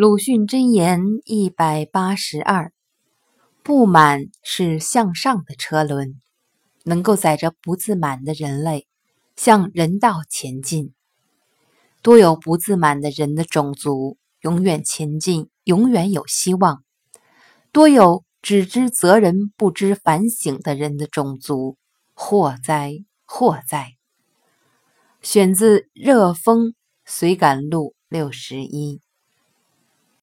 鲁迅箴言一百八十二：不满是向上的车轮，能够载着不自满的人类向人道前进。多有不自满的人的种族，永远前进，永远有希望；多有只知责人不知反省的人的种族，祸灾祸灾。选自《热风随感录》六十一。